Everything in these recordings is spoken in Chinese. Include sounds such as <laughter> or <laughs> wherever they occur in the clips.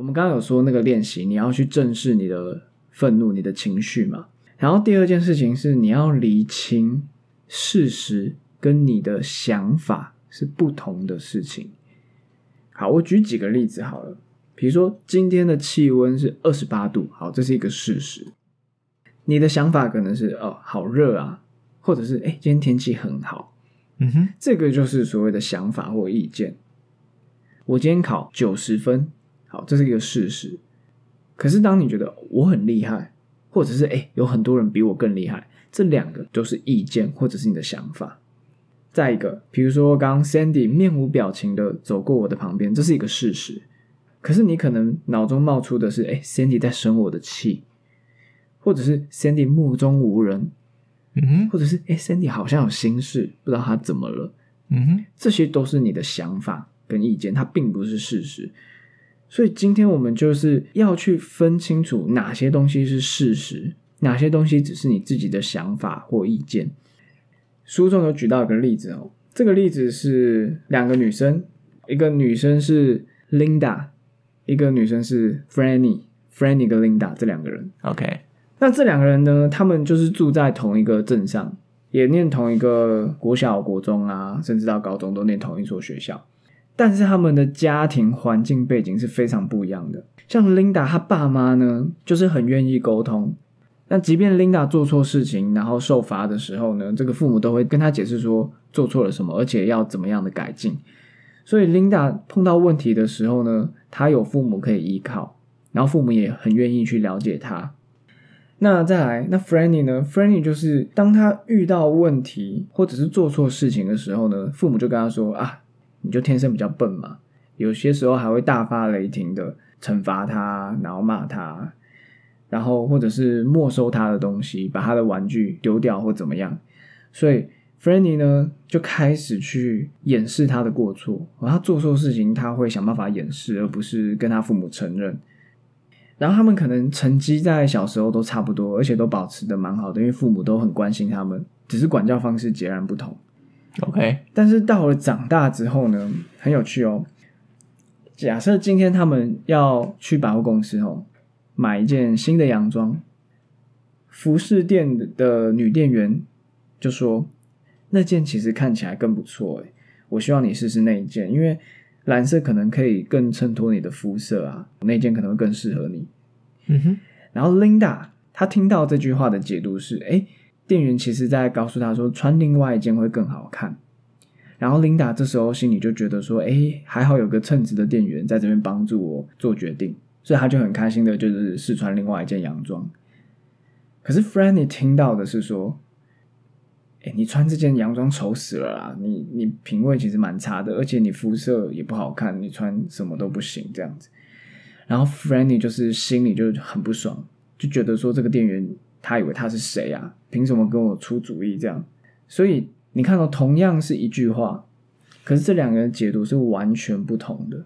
我们刚刚有说那个练习，你要去正视你的愤怒、你的情绪嘛。然后第二件事情是你要厘清事实跟你的想法是不同的事情。好，我举几个例子好了。比如说今天的气温是二十八度，好，这是一个事实。你的想法可能是哦，好热啊，或者是哎，今天天气很好。嗯哼，这个就是所谓的想法或意见。我今天考九十分，好，这是一个事实。可是当你觉得我很厉害，或者是哎，有很多人比我更厉害，这两个都是意见或者是你的想法。再一个，比如说刚刚 Sandy 面无表情的走过我的旁边，这是一个事实。可是你可能脑中冒出的是，哎，Sandy 在生我的气，或者是 Sandy 目中无人，嗯哼，或者是哎，Sandy 好像有心事，不知道他怎么了。嗯哼，这些都是你的想法跟意见，它并不是事实。所以今天我们就是要去分清楚哪些东西是事实，哪些东西只是你自己的想法或意见。书中有举到一个例子哦，这个例子是两个女生，一个女生是 Linda，一个女生是 Franny，Franny 跟 Linda 这两个人。OK，那这两个人呢，他们就是住在同一个镇上，也念同一个国小、国中啊，甚至到高中都念同一所学校。但是他们的家庭环境背景是非常不一样的。像 Linda 她爸妈呢，就是很愿意沟通。那即便 Linda 做错事情，然后受罚的时候呢，这个父母都会跟她解释说做错了什么，而且要怎么样的改进。所以 Linda 碰到问题的时候呢，她有父母可以依靠，然后父母也很愿意去了解她。那再来，那 Franny 呢？Franny 就是当他遇到问题或者是做错事情的时候呢，父母就跟他说啊，你就天生比较笨嘛。有些时候还会大发雷霆的惩罚他，然后骂他，然后或者是没收他的东西，把他的玩具丢掉或怎么样。所以 Franny 呢就开始去掩饰他的过错，他做错事情他会想办法掩饰，而不是跟他父母承认。然后他们可能成绩在小时候都差不多，而且都保持的蛮好的，因为父母都很关心他们，只是管教方式截然不同。OK，但是到了长大之后呢，很有趣哦。假设今天他们要去百货公司哦，买一件新的洋装，服饰店的女店员就说：“那件其实看起来更不错诶，我希望你试试那一件，因为蓝色可能可以更衬托你的肤色啊，那件可能会更适合你。”嗯哼，然后 Linda 她听到这句话的解读是：哎，店员其实在告诉她说，穿另外一件会更好看。然后琳达这时候心里就觉得说：哎，还好有个称职的店员在这边帮助我做决定，所以她就很开心的，就是试穿另外一件洋装。可是 Franny 听到的是说：哎，你穿这件洋装丑死了啦！你你品味其实蛮差的，而且你肤色也不好看，你穿什么都不行这样子。然后 Franny 就是心里就很不爽，就觉得说这个店员他以为他是谁啊？凭什么跟我出主意这样？所以你看到、同样是一句话，可是这两个人解读是完全不同的。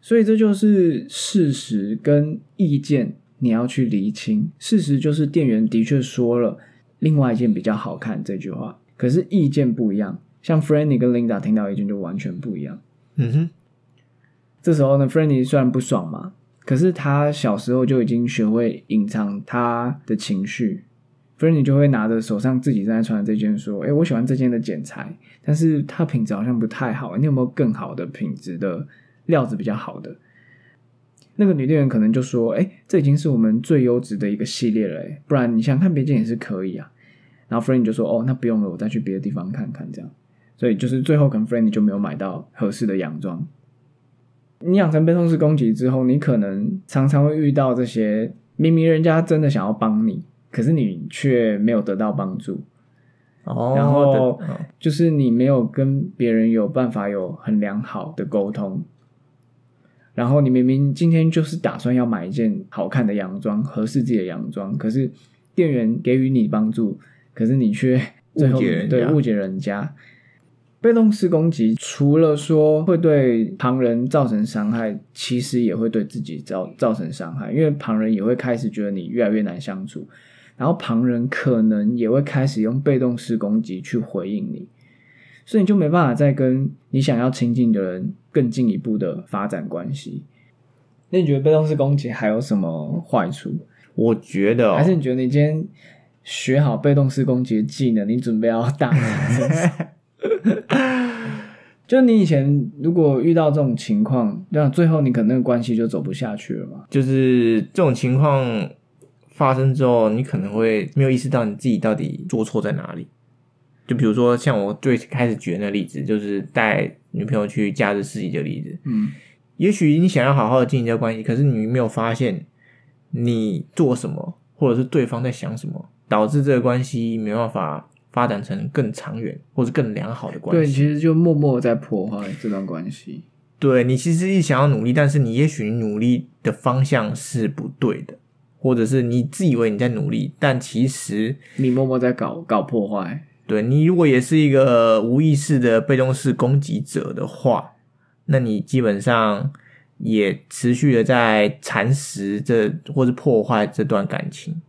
所以这就是事实跟意见，你要去厘清。事实就是店员的确说了另外一件比较好看这句话，可是意见不一样。像 Franny 跟 Linda 听到意见就完全不一样。嗯哼，这时候呢 f r e n y 虽然不爽嘛，可是他小时候就已经学会隐藏他的情绪。f r e n y 就会拿着手上自己正在穿的这件说：“哎，我喜欢这件的剪裁，但是它品质好像不太好，你有没有更好的品质的料子比较好的？”那个女店员可能就说：“哎，这已经是我们最优质的一个系列了，不然你想看别件也是可以啊。”然后 f r e n y 就说：“哦，那不用了，我再去别的地方看看。”这样，所以就是最后可能 f r e n y 就没有买到合适的洋装。你养成被动式攻击之后，你可能常常会遇到这些明明人家真的想要帮你，可是你却没有得到帮助，哦，然后就是你没有跟别人有办法有很良好的沟通。然后你明明今天就是打算要买一件好看的洋装，合适自己的洋装，可是店员给予你帮助，可是你却最后误解人家对误解人家。被动式攻击除了说会对旁人造成伤害，其实也会对自己造造成伤害，因为旁人也会开始觉得你越来越难相处，然后旁人可能也会开始用被动式攻击去回应你，所以你就没办法再跟你想要亲近的人更进一步的发展关系。那你觉得被动式攻击还有什么坏处？我觉得、哦、还是你觉得你今天学好被动式攻击的技能，你准备要大？<laughs> 就你以前如果遇到这种情况，那最后你可能那个关系就走不下去了嘛？就是这种情况发生之后，你可能会没有意识到你自己到底做错在哪里。就比如说像我最开始举的那个例子，就是带女朋友去假日市集的例子。嗯，也许你想要好好的经营这个关系，可是你没有发现你做什么，或者是对方在想什么，导致这个关系没办法发展成更长远或者更良好的关系对，系。其实就默默在破坏这段关系。对你其实一想要努力，但是你也许努力的方向是不对的，或者是你自以为你在努力，但其实你默默在搞搞破坏，对你如果也是一个无意识的被动式攻击者的话，那你基本上也持续的在蚕食这或是破坏这段感情。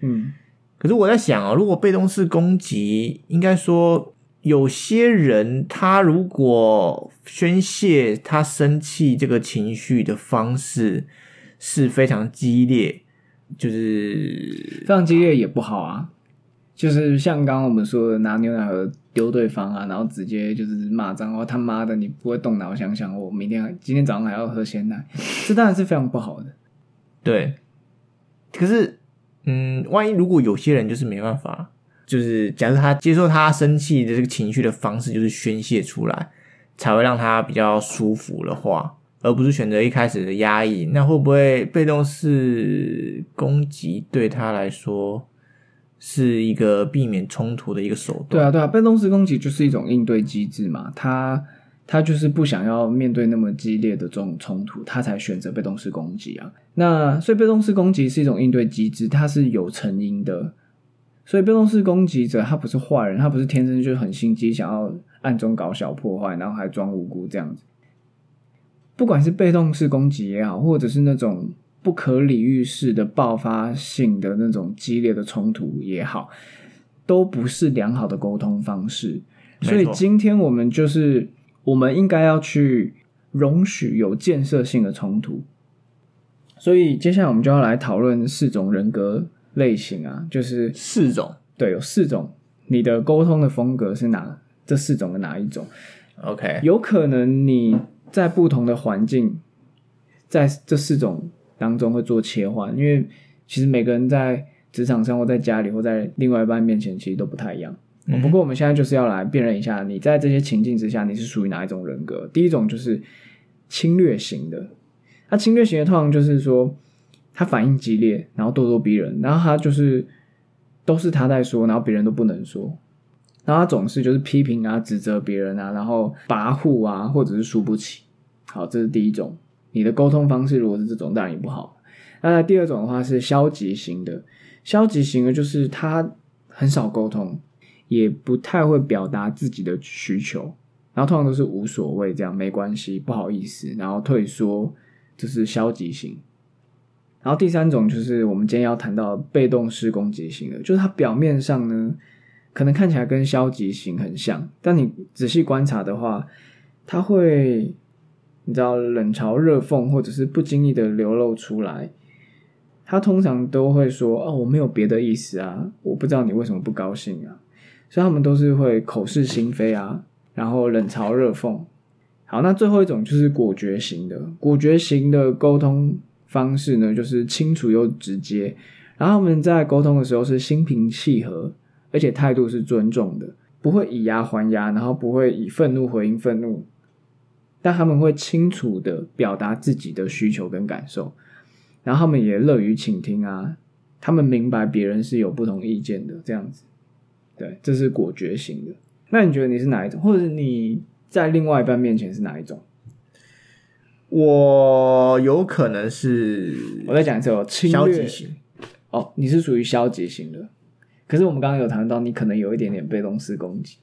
嗯，可是我在想啊，如果被动式攻击，应该说有些人他如果宣泄他生气这个情绪的方式是非常激烈，就是非常激烈也不好啊。就是像刚刚我们说的，拿牛奶盒丢对方啊，然后直接就是骂脏话，他妈的，你不会动脑想想，我明天今天早上还要喝鲜奶，这当然是非常不好的。对。可是，嗯，万一如果有些人就是没办法，就是假设他接受他生气的这个情绪的方式就是宣泄出来，才会让他比较舒服的话，而不是选择一开始的压抑，那会不会被动式攻击对他来说是一个避免冲突的一个手段？对啊，对啊，被动式攻击就是一种应对机制嘛，他他就是不想要面对那么激烈的这种冲突，他才选择被动式攻击啊。那所以被动式攻击是一种应对机制，它是有成因的。所以被动式攻击者他不是坏人，他不是天生就很心机，想要暗中搞小破坏，然后还装无辜这样子。不管是被动式攻击也好，或者是那种不可理喻式的爆发性的那种激烈的冲突也好，都不是良好的沟通方式。所以今天我们就是我们应该要去容许有建设性的冲突。所以接下来我们就要来讨论四种人格类型啊，就是四种对，有四种，你的沟通的风格是哪这四种的哪一种？，OK，有可能你在不同的环境，在这四种当中会做切换，因为其实每个人在职场上或在家里或在另外一半面前，其实都不太一样。嗯不过我们现在就是要来辨认一下，你在这些情境之下，你是属于哪一种人格？第一种就是侵略型的，那侵略型的通常就是说他反应激烈，然后咄咄逼人，然后他就是都是他在说，然后别人都不能说，然后他总是就是批评啊、指责别人啊，然后跋扈啊，或者是输不起。好，这是第一种。你的沟通方式如果是这种，当然也不好。那第二种的话是消极型的，消极型的就是他很少沟通，也不太会表达自己的需求，然后通常都是无所谓，这样没关系，不好意思，然后退缩，就是消极型。然后第三种就是我们今天要谈到被动式攻击型的，就是它表面上呢，可能看起来跟消极型很像，但你仔细观察的话，它会你知道冷嘲热讽，或者是不经意的流露出来。他通常都会说：“哦，我没有别的意思啊，我不知道你为什么不高兴啊。”所以他们都是会口是心非啊，然后冷嘲热讽。好，那最后一种就是果决型的，果决型的沟通方式呢，就是清楚又直接。然后他们在沟通的时候是心平气和，而且态度是尊重的，不会以牙还牙，然后不会以愤怒回应愤怒，但他们会清楚的表达自己的需求跟感受，然后他们也乐于倾听啊，他们明白别人是有不同意见的，这样子，对，这是果决型的。那你觉得你是哪一种，或者你在另外一半面前是哪一种？我有可能是我再讲一次哦，侵略消极型，哦，你是属于消极型的。可是我们刚刚有谈到，你可能有一点点被动式攻击，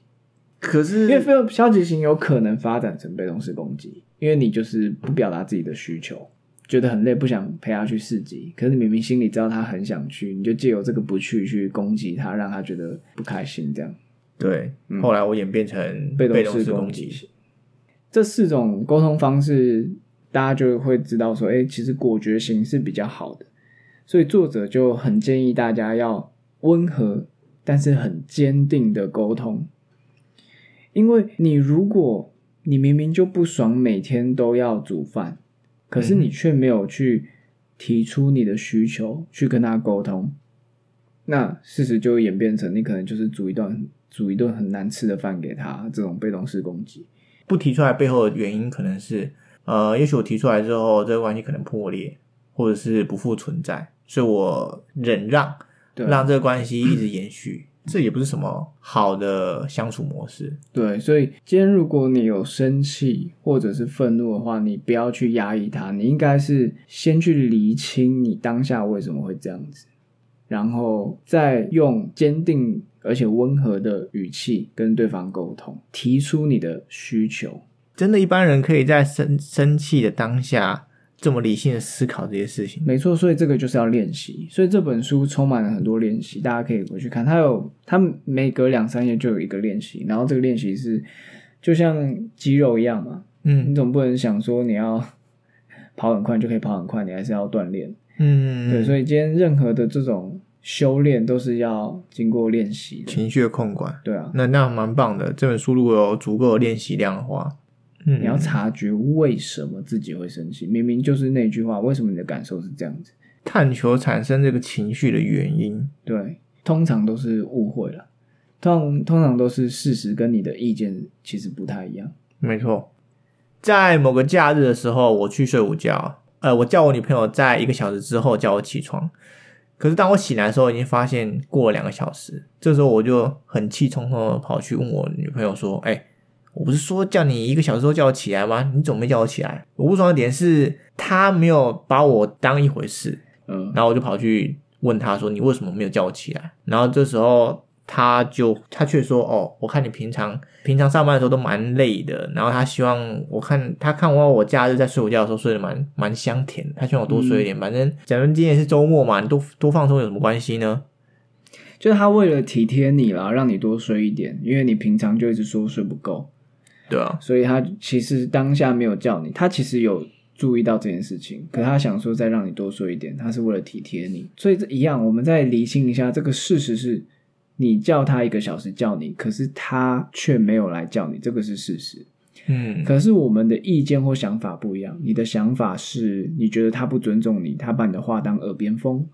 可是因为非消极型有可能发展成被动式攻击，因为你就是不表达自己的需求，觉得很累，不想陪他去市集，可是你明明心里知道他很想去，你就借由这个不去去攻击他，让他觉得不开心，这样。对，后来我演变成被被动式攻击，型。这四种沟通方式大家就会知道说，哎，其实果决型是比较好的，所以作者就很建议大家要温和，但是很坚定的沟通，因为你如果你明明就不爽，每天都要煮饭，可是你却没有去提出你的需求去跟他沟通，那事实就会演变成你可能就是煮一顿煮一顿很难吃的饭给他，这种被动式攻击。不提出来背后的原因可能是，呃，也许我提出来之后，这个关系可能破裂，或者是不复存在，所以我忍让，让这个关系一直 <clears throat> 延续，这也不是什么好的相处模式。对，所以今天如果你有生气或者是愤怒的话，你不要去压抑它，你应该是先去厘清你当下为什么会这样子，然后再用坚定而且温和的语气跟对方沟通，提出你的需求。真的，一般人可以在生生气的当下这么理性的思考这些事情。没错，所以这个就是要练习。所以这本书充满了很多练习，大家可以回去看。它有，它每隔两三页就有一个练习，然后这个练习是就像肌肉一样嘛，嗯你总不能想说你要跑很快就可以跑很快，你还是要锻炼。嗯，对，所以今天任何的这种修炼都是要经过练习。情绪的控管，对啊，那那蛮棒的。这本书如果有足够的练习量的话，嗯，你要察觉为什么自己会生气，明明就是那句话，为什么你的感受是这样子？探求产生这个情绪的原因。对，通常都是误会了，通通常都是事实跟你的意见其实不太一样。没错，在某个假日的时候，我去睡午觉，呃，我叫我女朋友在一个小时之后叫我起床。可是当我醒来的时候，已经发现过了两个小时。这时候我就很气冲冲的跑去问我女朋友说：“哎、我不是说叫你一个小时后叫我起来吗？你怎么没叫我起来？”我不爽的点是他没有把我当一回事，嗯，然后我就跑去问他说：“你为什么没有叫我起来？”然后这时候他就他却说：“哦，我看你平常平常上班的时候都蛮累的，然后他希望我看他看完我假日在睡午觉的时候睡得蛮蛮香甜，他希望我多睡一点。反正假如今天是周末嘛，你多多放松有什么关系呢？就是他为了体贴你啦，让你多睡一点，因为你平常就一直说睡不够，对啊，所以他其实当下没有叫你，他其实有注意到这件事情，可他想说再让你多说一点，他是为了体贴你。所以这一样，我们再理清一下，这个事实是你叫他一个小时叫你，可是他却没有来叫你，这个是事实。嗯，可是我们的意见或想法不一样，你的想法是你觉得他不尊重你，他把你的话当耳边风，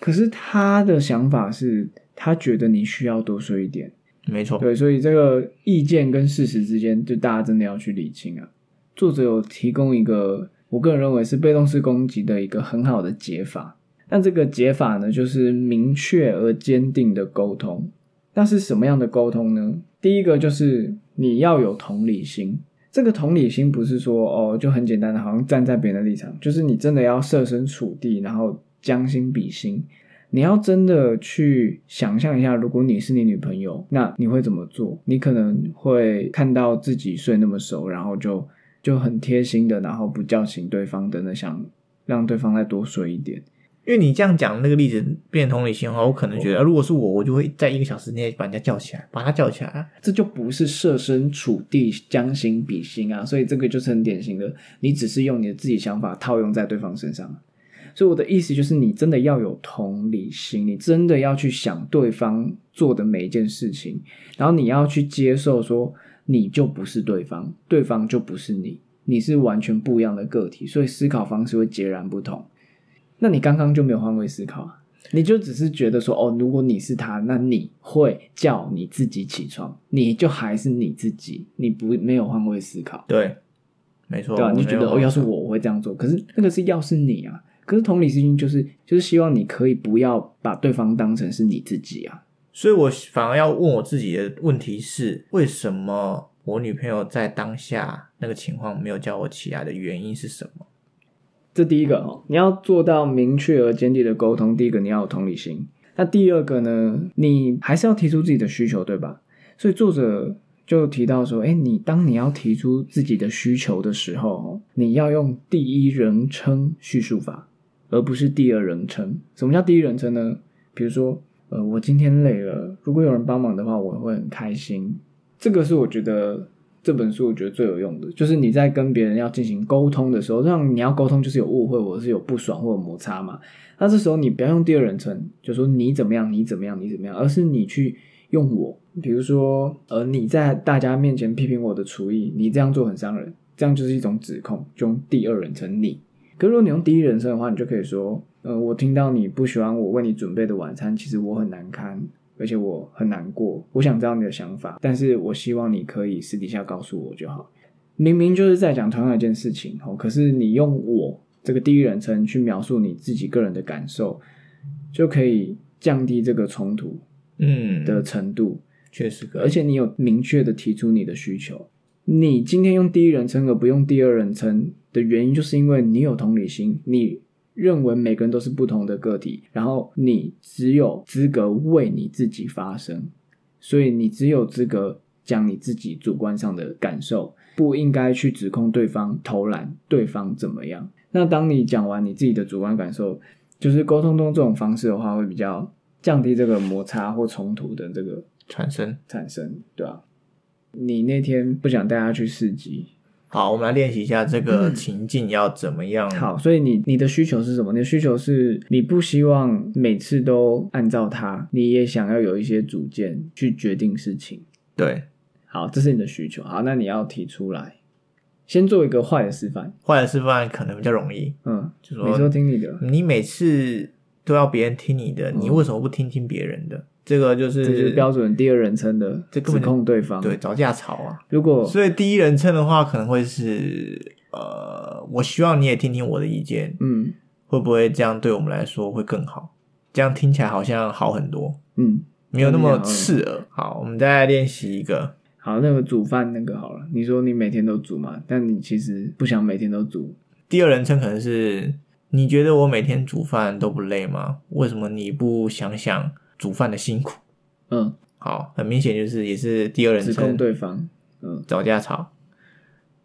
可是他的想法是他觉得你需要多说一点。没错，对，所以这个意见跟事实之间，就大家真的要去理清啊。作者有提供一个，我个人认为是被动式攻击的一个很好的解法。但这个解法呢，就是明确而坚定的沟通。那是什么样的沟通呢？第一个就是你要有同理心。这个同理心不是说哦，就很简单的，好像站在别人的立场，就是你真的要设身处地，然后将心比心。你要真的去想象一下，如果你是你女朋友，那你会怎么做？你可能会看到自己睡那么熟，然后就就很贴心的，然后不叫醒对方，真的，想让对方再多睡一点。因为你这样讲那个例子变同理心的话，我可能觉得，呃如果是我，我就会在一个小时内把人家叫起来，把他叫起来啊。这就不是设身处地、将心比心啊，所以这个就是很典型的，你只是用你的自己想法套用在对方身上。所以我的意思就是，你真的要有同理心，你真的要去想对方做的每一件事情，然后你要去接受说，你就不是对方，对方就不是你，你是完全不一样的个体，所以思考方式会截然不同。那你刚刚就没有换位思考啊？你就只是觉得说，哦，如果你是他，那你会叫你自己起床，你就还是你自己，你不没有换位思考，对，没错，对吧、你就觉得哦，要是我，我会这样做。可是那个是要是你啊，可是同理心就是就是希望你可以不要把对方当成是你自己啊。所以我反而要问我自己的问题是：为什么我女朋友在当下那个情况没有叫我起来的原因是什么？这第一个哦，你要做到明确而坚定的沟通。第一个，你要有同理心。那第二个呢，你还是要提出自己的需求，对吧？所以作者就提到说，哎，你当你要提出自己的需求的时候，哦你要用第一人称叙述法，而不是第二人称。什么叫第一人称呢？比如说，呃，我今天累了，如果有人帮忙的话，我会很开心。这个是我觉得这本书我觉得最有用的，就是你在跟别人要进行沟通的时候，让你要沟通就是有误会，或者是有不爽或者摩擦嘛。那这时候你不要用第二人称，就说你怎么样，你怎么样，你怎么样，而是你去用我。比如说，呃，你在大家面前批评我的厨艺，你这样做很伤人，这样就是一种指控，就用第二人称你。可如果你用第一人称的话，你就可以说，呃，我听到你不喜欢我为你准备的晚餐，其实我很难堪，而且我很难过。我想知道你的想法，但是我希望你可以私底下告诉我就好。明明就是在讲同样一件事情哦，可是你用我这个第一人称去描述你自己个人的感受，就可以降低这个冲突嗯的程度。确实，而且你有明确的提出你的需求。你今天用第一人称而不用第二人称的原因，就是因为你有同理心，你认为每个人都是不同的个体，然后你只有资格为你自己发声，所以你只有资格讲你自己主观上的感受，不应该去指控对方偷懒，对方怎么样。那当你讲完你自己的主观感受，就是沟通中这种方式的话，会比较降低这个摩擦或冲突的这个产生。产生，对啊。你那天不想带他去市集，好，我们来练习一下这个情境要怎么样。嗯好，所以你你的需求是什么？你的需求是你不希望每次都按照它，你也想要有一些主见去决定事情。对，好，这是你的需求。好，那你要提出来，先做一个坏的示范。坏的示范可能比较容易，嗯，就说听你的，你每次都要别人听你的，你为什么不听听别人的？这个就是这就是是标准第二人称的指这根本就控对方。对，找架吵啊。如果所以第一人称的话，可能会是呃，我希望你也听听我的意见，嗯会不会这样对我们来说会更好？这样听起来好像好很多，嗯，没有那么刺耳。好，我们再来练习一个。好，那个煮饭那个好了。你说你每天都煮嘛，但你其实不想每天都煮。第二人称可能是你觉得我每天煮饭都不累吗？为什么你不想想煮饭的辛苦？嗯，好，很明显就是也是第二人称对方。嗯找架吵，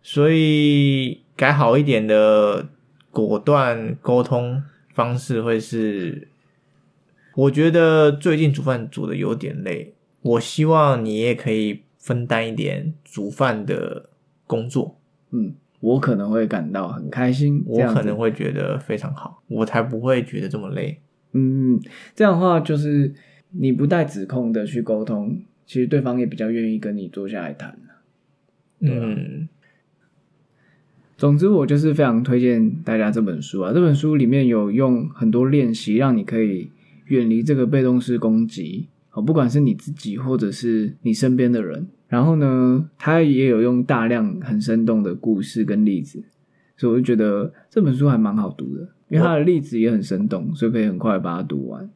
所以改好一点的果断沟通方式会是，我觉得最近煮饭煮的有点累，我希望你也可以分担一点煮饭的工作，嗯，我可能会感到很开心。我可能会觉得非常好，我才不会觉得这么累。嗯，这样的话就是你不带指控的去沟通，其实对方也比较愿意跟你坐下来谈。嗯，总之，我就是非常推荐大家这本书啊。这本书里面有用很多练习，让你可以远离这个被动式攻击，哦，不管是你自己或者是你身边的人。然后呢，他也有用大量很生动的故事跟例子，所以我就觉得这本书还蛮好读的，因为他的例子也很生动，所以可以很快把它读完。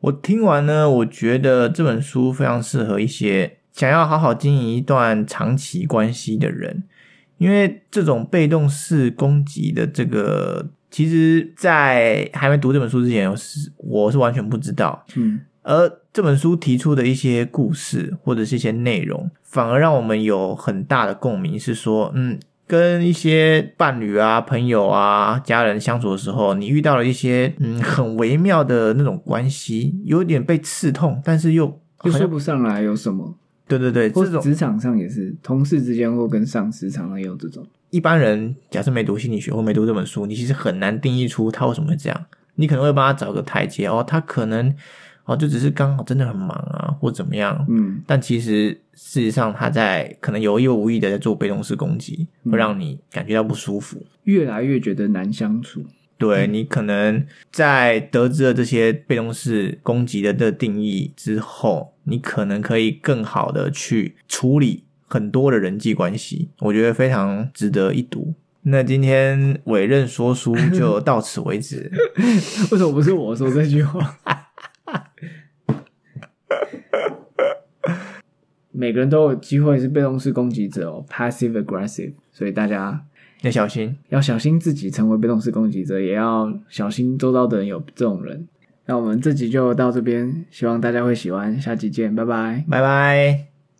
我听完呢，我觉得这本书非常适合一些想要好好经营一段长期关系的人，因为这种被动式攻击的这个，其实，在还没读这本书之前，我是我是完全不知道。嗯而这本书提出的一些故事或者是一些内容，反而让我们有很大的共鸣，是说，嗯，跟一些伴侣啊、朋友啊、家人相处的时候，你遇到了一些嗯很微妙的那种关系，有点被刺痛，但是又又说不上来有什么，对对对，或这种职场上也是，同事之间或跟上司常常也有这种。一般人假设没读心理学或没读这本书，你其实很难定义出他为什么会这样。你可能会帮他找个台阶哦，他可能哦就只是刚好真的很忙啊，或怎么样，嗯但其实事实上他在可能有意或无意的在做被动式攻击，会让你感觉到不舒服。越来越觉得难相处。对你可能在得知了这些被动式攻击的的定义之后，你可能可以更好的去处理很多的人际关系，我觉得非常值得一读。那今天委任说书就 <laughs> 到此为止。为什么不是我说这句话？<laughs> 每个人都有机会是被动式攻击者哦，passive aggressive，所以大家要小心，要小心自己成为被动式攻击者，也要小心周遭的人有这种人。那我们这集就到这边，希望大家会喜欢，下集见，拜拜。拜拜。